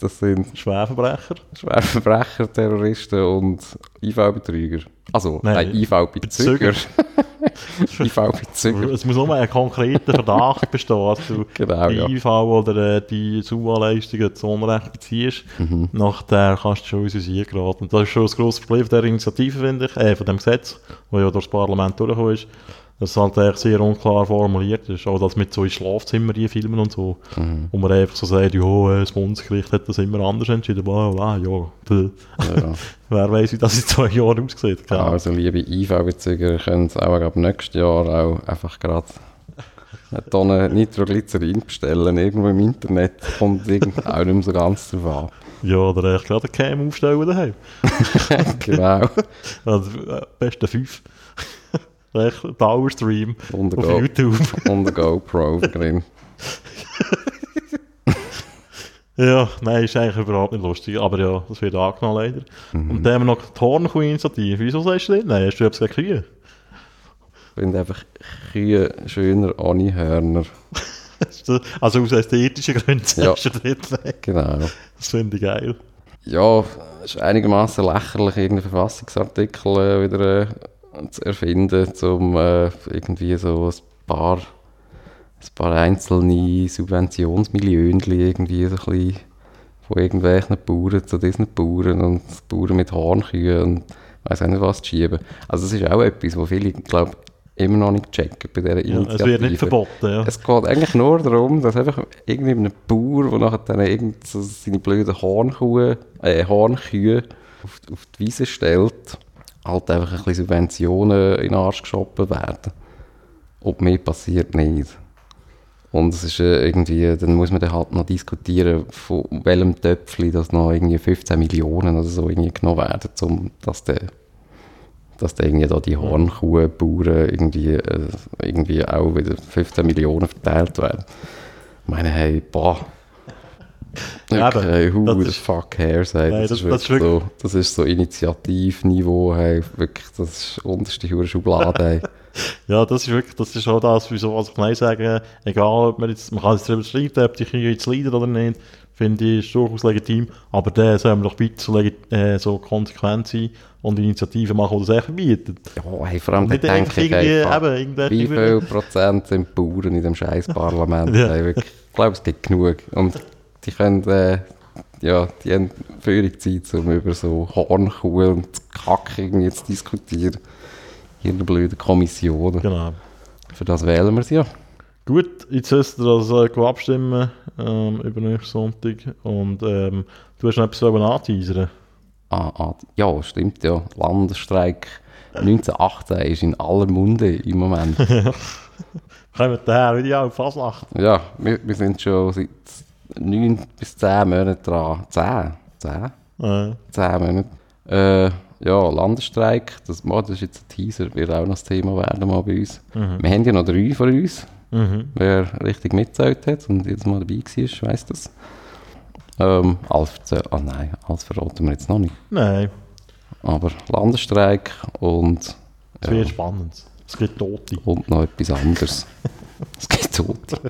Das sind Schwerverbrecher? Schwerverbrecher, Terroristen und IV-Betrüger. Also, Nein, nein, IV-Bezüger. IV-Bezüger. Es muss nur ein konkreter Verdacht bestehen, dass du Genau, die ja. IV oder äh, die SUA-Leistungen zu Unrecht beziehst. Mhm. Nachher kannst du schon ins Visier geraten. Das ist schon das grosse Problem der Initiative, finde ich, äh, von dem Gesetz, das ja durch das Parlament durchgekommen ist, dass es halt eigentlich sehr unklar formuliert ist. Auch das mit so in Schlafzimmer filmen und so. Mhm. Wo man einfach so sagt, ja, äh, das Bundesgericht hat das immer anders entschieden. Bla, bla, ja. Ja. Wer weiß, wie das in zwei Jahren aussieht. Ahnung. Also, liebe IV-Bezüger, können es auch ab nächstes Jahr auch einfach gerade eine Tonne Nitroglycerin bestellen. Irgendwo im Internet kommt irgend auch nicht mehr so ganz drauf an. Ja, oder echt gerade eine Cam aufstellen daheim. Genau. Also, äh, beste fünf. Echt Powerstream Und auf Go YouTube. und eine GoPro drin. Ja, nein, ist eigentlich überhaupt nicht lustig. Aber ja, das wird angenommen leider. Und dann haben wir noch die Hornkuh-Initiative. Wieso sagst du das? Nein, hast du etwas gegen Kühe? Ich finde einfach Kühe schöner ohne Hörner. Also aus ästhetischen Gründen Ja. sagst du das nicht. Genau. Das finde ich geil. Ja, ist einigermaßen lächerlich, irgendeinen Verfassungsartikel äh, wieder äh, zu erfinden, um äh, irgendwie so ein paar ein paar einzelne Subventionsmillionen irgendwie so ein bisschen von irgendwelchen Bauern zu diesen Bauern und Bauern mit Hornkühen und weiß auch nicht was zu schieben. Also das ist auch etwas, wo viele, glaube immer noch nicht checken bei dieser Ja, Initiative. es wird nicht verboten, ja. Es geht eigentlich nur darum, dass einfach irgendwie ein Bauer, der nachher dann irgend so seine blöden Hornkühe, äh, Hornkühe auf, auf die Wiese stellt, halt einfach ein bisschen Subventionen in den Arsch geschoben werden. Und mehr passiert nicht. Und es ist äh, irgendwie, dann muss man dann halt noch diskutieren, von welchem Töpfchen das noch irgendwie 15 Millionen oder so irgendwie genommen werden, um dass der dass da irgendwie da die Hornkuhbauern irgendwie, äh, irgendwie auch wieder 15 Millionen verteilt werden. Ich meine, hey, boah. Hey, who das the ist- fuck cares, hey. Nein, das, das- ist das ist wirklich- so, das ist so Initiativniveau, hey, wirklich, das ist unterste Hure Schublade, hey. Ja, das ist wirklich, das ist auch das, wieso, was ich nein sage, egal, ob man jetzt, man kann jetzt darüber streiten, ob die Kühe jetzt leiden oder nicht, finde ich, ist durchaus legitim, aber dann sollen wir doch bitte so, äh, so konsequent sein und Initiativen machen, die das echt verbieten. Ja, hey, vor allem nicht denke ich irgendwie, eben, wie viel Prozent sind Bauern in dem scheiß Parlament? Ja. hey, wirklich, ich glaube, es gibt genug. Und die können, äh, ja, die haben völlig Zeit, um über so Hornkuh und Kack irgendwie zu diskutieren. In einer blöden Kommission. Genau. Für das wählen wir sie ja. Gut, jetzt hast du das äh, abstimmen ähm, über nächsten Sonntag und ähm, du hast noch etwas anteasern. Ah, ah, ja, stimmt ja. Landesstreik 1918 ist in aller Munde im Moment. Kommen daher wieder auf Fasnacht. ja, wir, wir sind schon seit 9 bis 10 Monaten dran. 10? 10? Äh, 10 Monate. Äh, ja, Landesstreik, das, oh, das ist jetzt ein Teaser, wird auch noch das Thema werden mal bei uns. Wir haben ja noch drei von uns. mhm. Wer richtig mitgezählt hat und jedes Mal dabei war, weiss das. Ähm, alles erzähl- ah nein, alles verraten wir jetzt noch nicht. Nein, Aber Landesstreik und, es ja, wird spannend. Es gibt Tote. und noch etwas anderes. es gibt Tote.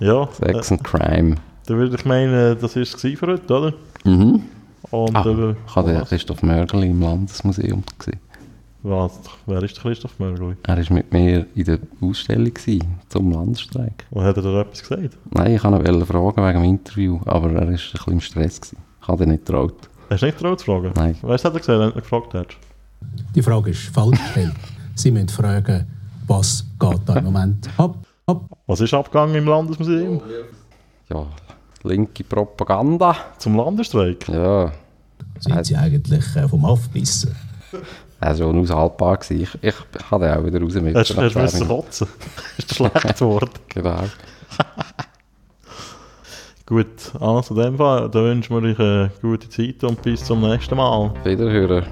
Ja, äh, Sex and Crime. dann würde ich meinen, das war es für heute, oder? Mhm. Und Ah, äh, ich habe den? Christoph Mörgeli im Landesmuseum gesehen. was? Wer ist der Christoph Mörgli? Er war mit mir in der Ausstellung gewesen, zum Landesstreik. Und hat er da etwas gesagt? Nein, ich wollte ihn fragen wegen dem Interview, aber er war ein bisschen im Stress. Gewesen. Ich habe ihn nicht getraut. Hast du nicht getraut zu fragen? Nein. Weißt du, hat er gesagt, wenn du gefragt hast? Die Frage ist falsch gestellt. Sie müssen fragen, was geht da im Moment ab? Ab? Was ist abgegangen im Landesmuseum? Ja, linke Propaganda. Zum Landesstreik? Ja, Sind Sie eigentlich äh, vom Aufbissen? er war schon aushaltbar. Gewesen. Ich, ich habe ihn auch wieder raus mit. Hast du nach hast du 10 müssen kotzen? ist schlecht geworden. Genau. Gut, also in dem Fall, dann wünschen wir euch eine gute Zeit und bis zum nächsten Mal. Wiederhören.